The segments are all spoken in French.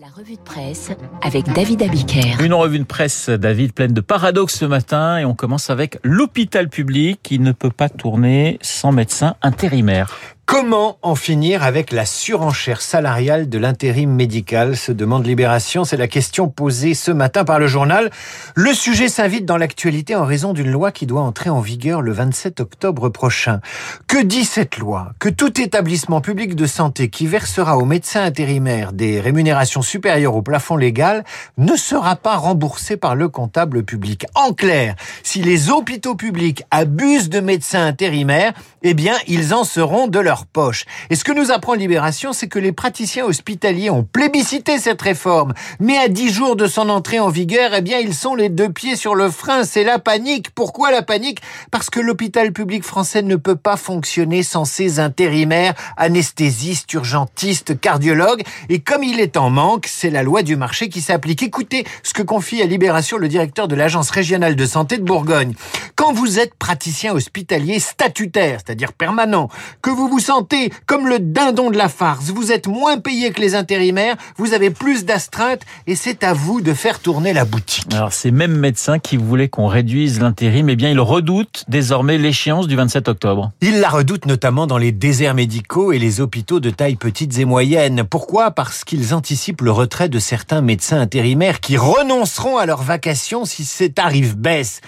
La revue de presse avec David Abiker. Une revue de presse, David, pleine de paradoxes ce matin et on commence avec l'hôpital public qui ne peut pas tourner sans médecin intérimaire. Comment en finir avec la surenchère salariale de l'intérim médical se demande Libération. C'est la question posée ce matin par le journal. Le sujet s'invite dans l'actualité en raison d'une loi qui doit entrer en vigueur le 27 octobre prochain. Que dit cette loi? Que tout établissement public de santé qui versera aux médecins intérimaires des rémunérations supérieures au plafond légal ne sera pas remboursé par le comptable public. En clair, si les hôpitaux publics abusent de médecins intérimaires, eh bien, ils en seront de leur poche. Et ce que nous apprend Libération, c'est que les praticiens hospitaliers ont plébiscité cette réforme. Mais à dix jours de son entrée en vigueur, eh bien, ils sont les deux pieds sur le frein. C'est la panique. Pourquoi la panique? Parce que l'hôpital public français ne peut pas fonctionner sans ses intérimaires, anesthésistes, urgentistes, cardiologues. Et comme il est en manque, c'est la loi du marché qui s'applique. Écoutez ce que confie à Libération le directeur de l'Agence régionale de santé de Bourgogne. Quand vous êtes praticien hospitalier statutaire, c'est-à-dire permanent, que vous vous comme le dindon de la farce, vous êtes moins payé que les intérimaires, vous avez plus d'astreintes et c'est à vous de faire tourner la boutique. Alors ces mêmes médecins qui voulaient qu'on réduise l'intérim, eh bien ils redoutent désormais l'échéance du 27 octobre. Ils la redoutent notamment dans les déserts médicaux et les hôpitaux de taille petites et moyennes. Pourquoi? Parce qu'ils anticipent le retrait de certains médecins intérimaires qui renonceront à leur vacation si ces tarifs baissent.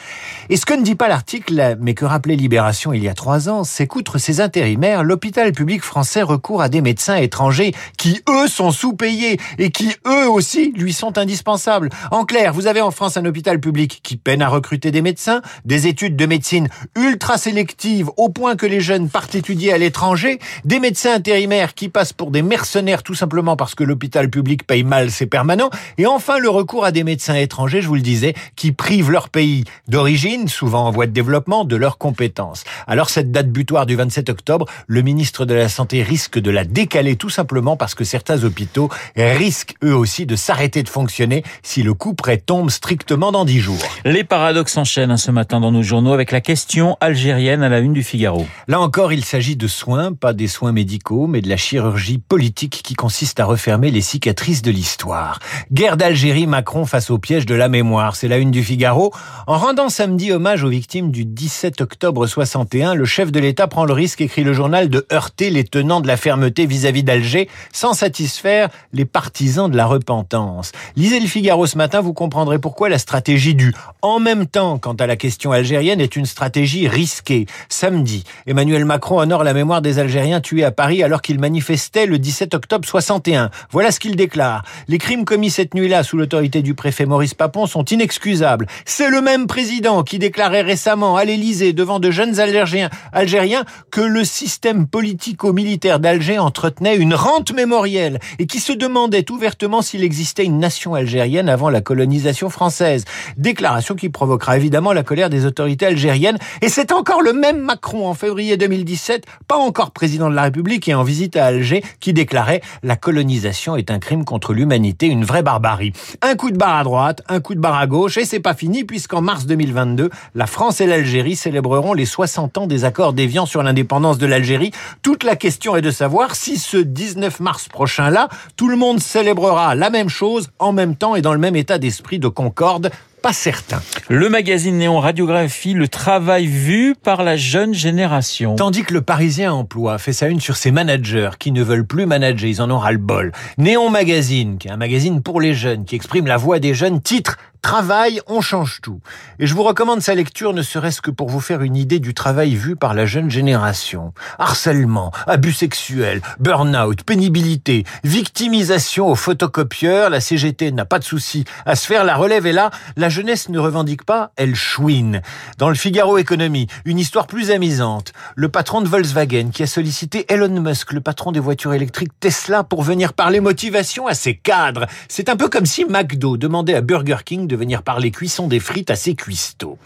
Et ce que ne dit pas l'article, mais que rappelait Libération il y a trois ans, c'est qu'outre ces intérimaires, l'hôpital public français recourt à des médecins étrangers qui, eux, sont sous-payés et qui, eux aussi, lui sont indispensables. En clair, vous avez en France un hôpital public qui peine à recruter des médecins, des études de médecine ultra sélectives au point que les jeunes partent étudier à l'étranger, des médecins intérimaires qui passent pour des mercenaires tout simplement parce que l'hôpital public paye mal ses permanents, et enfin le recours à des médecins étrangers, je vous le disais, qui privent leur pays d'origine, souvent en voie de développement, de leurs compétences. Alors cette date butoir du 27 octobre, le ministre de la Santé risque de la décaler tout simplement parce que certains hôpitaux risquent eux aussi de s'arrêter de fonctionner si le coup près tombe strictement dans dix jours. Les paradoxes s'enchaînent hein, ce matin dans nos journaux avec la question algérienne à la une du Figaro. Là encore, il s'agit de soins, pas des soins médicaux, mais de la chirurgie politique qui consiste à refermer les cicatrices de l'histoire. Guerre d'Algérie, Macron face au piège de la mémoire, c'est la une du Figaro. En rendant samedi hommage aux victimes du 17 octobre 61, le chef de l'État prend le risque, écrit le journal, de heurter les tenants de la fermeté vis-à-vis d'Alger sans satisfaire les partisans de la repentance. Lisez le Figaro ce matin, vous comprendrez pourquoi la stratégie du en même temps quant à la question algérienne est une stratégie risquée. Samedi, Emmanuel Macron honore la mémoire des Algériens tués à Paris alors qu'ils manifestaient le 17 octobre 61. Voilà ce qu'il déclare. Les crimes commis cette nuit-là sous l'autorité du préfet Maurice Papon sont inexcusables. C'est le même président qui déclarait récemment à l'Élysée devant de jeunes Algériens, Algériens que le système politico-militaire d'Alger entretenait une rente mémorielle et qui se demandait ouvertement s'il existait une nation algérienne avant la colonisation française. Déclaration qui provoquera évidemment la colère des autorités algériennes. Et c'est encore le même Macron en février 2017, pas encore président de la République et en visite à Alger, qui déclarait la colonisation est un crime contre l'humanité, une vraie barbarie. Un coup de barre à droite, un coup de barre à gauche et c'est pas fini puisqu'en mars 2022, la France et l'Algérie célébreront les 60 ans des accords déviants sur l'indépendance de l'Algérie. Toute la question est de savoir si ce 19 mars prochain-là, tout le monde célébrera la même chose en même temps et dans le même état d'esprit de concorde pas certain. Le magazine Néon Radiographie, le travail vu par la jeune génération. Tandis que le Parisien Emploi fait sa une sur ses managers qui ne veulent plus manager, ils en ont ras le bol. Néon Magazine, qui est un magazine pour les jeunes, qui exprime la voix des jeunes, titre Travail, on change tout. Et je vous recommande sa lecture ne serait-ce que pour vous faire une idée du travail vu par la jeune génération. Harcèlement, abus sexuels, burn-out, pénibilité, victimisation au photocopieur, la CGT n'a pas de souci à se faire la relève et là, la jeunesse ne revendique pas, elle chouine. Dans le Figaro Économie, une histoire plus amusante. Le patron de Volkswagen qui a sollicité Elon Musk, le patron des voitures électriques Tesla, pour venir parler motivation à ses cadres. C'est un peu comme si McDo demandait à Burger King de venir parler cuisson des frites à ses cuistots.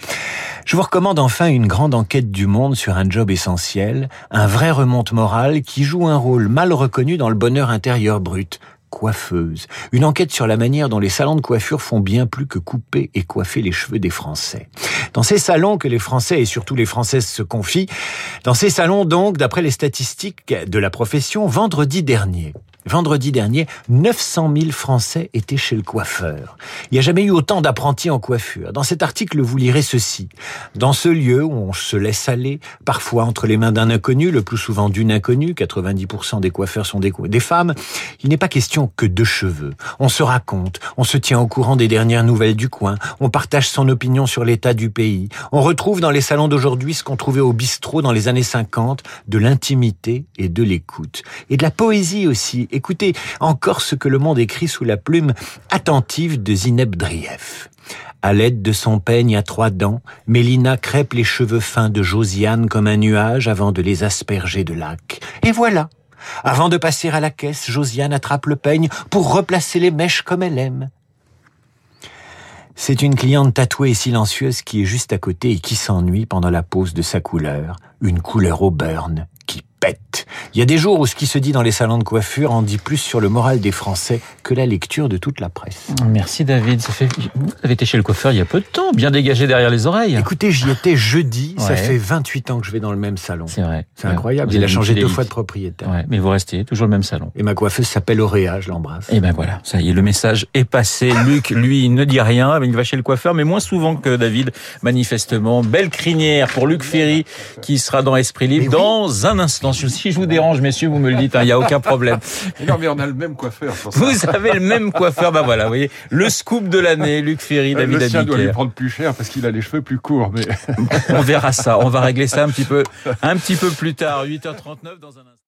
Je vous recommande enfin une grande enquête du monde sur un job essentiel, un vrai remonte morale qui joue un rôle mal reconnu dans le bonheur intérieur brut coiffeuse. Une enquête sur la manière dont les salons de coiffure font bien plus que couper et coiffer les cheveux des Français. Dans ces salons que les Français et surtout les Françaises se confient, dans ces salons donc, d'après les statistiques de la profession, vendredi dernier, Vendredi dernier, 900 000 Français étaient chez le coiffeur. Il n'y a jamais eu autant d'apprentis en coiffure. Dans cet article, vous lirez ceci. Dans ce lieu où on se laisse aller, parfois entre les mains d'un inconnu, le plus souvent d'une inconnue, 90% des coiffeurs sont des, femmes, il n'est pas question que de cheveux. On se raconte, on se tient au courant des dernières nouvelles du coin, on partage son opinion sur l'état du pays, on retrouve dans les salons d'aujourd'hui ce qu'on trouvait au bistrot dans les années 50, de l'intimité et de l'écoute. Et de la poésie aussi. Écoutez encore ce que le monde écrit sous la plume attentive de Zineb Drief. À l'aide de son peigne à trois dents, Mélina crêpe les cheveux fins de Josiane comme un nuage avant de les asperger de lac. Et voilà. Avant de passer à la caisse, Josiane attrape le peigne pour replacer les mèches comme elle aime. C'est une cliente tatouée et silencieuse qui est juste à côté et qui s'ennuie pendant la pose de sa couleur, une couleur au burn. Il y a des jours où ce qui se dit dans les salons de coiffure en dit plus sur le moral des Français que la lecture de toute la presse. Merci David. Ça fait... Vous avez été chez le coiffeur il y a peu de temps, bien dégagé derrière les oreilles. Écoutez, j'y étais jeudi. Ouais. Ça fait 28 ans que je vais dans le même salon. C'est vrai. C'est incroyable. Il a changé deux fois de propriétaire. Ouais, mais vous restez toujours le même salon. Et ma coiffeuse s'appelle Auréa, je l'embrasse. Et ben voilà, ça y est, le message est passé. Luc, lui, il ne dit rien, il va chez le coiffeur, mais moins souvent que David, manifestement. Belle crinière pour Luc Ferry, qui sera dans Esprit Libre oui. dans un instant. Si je vous dérange, messieurs, vous me le dites, il n'y a aucun problème. Non, mais on a le même coiffeur. Pour ça. Vous avez le même coiffeur, bah voilà, vous voyez, le scoop de l'année, Luc Ferry, David le sien doit lui prendre plus cher parce qu'il a les cheveux plus courts. Mais On verra ça, on va régler ça un petit peu, un petit peu plus tard, 8h39 dans un instant.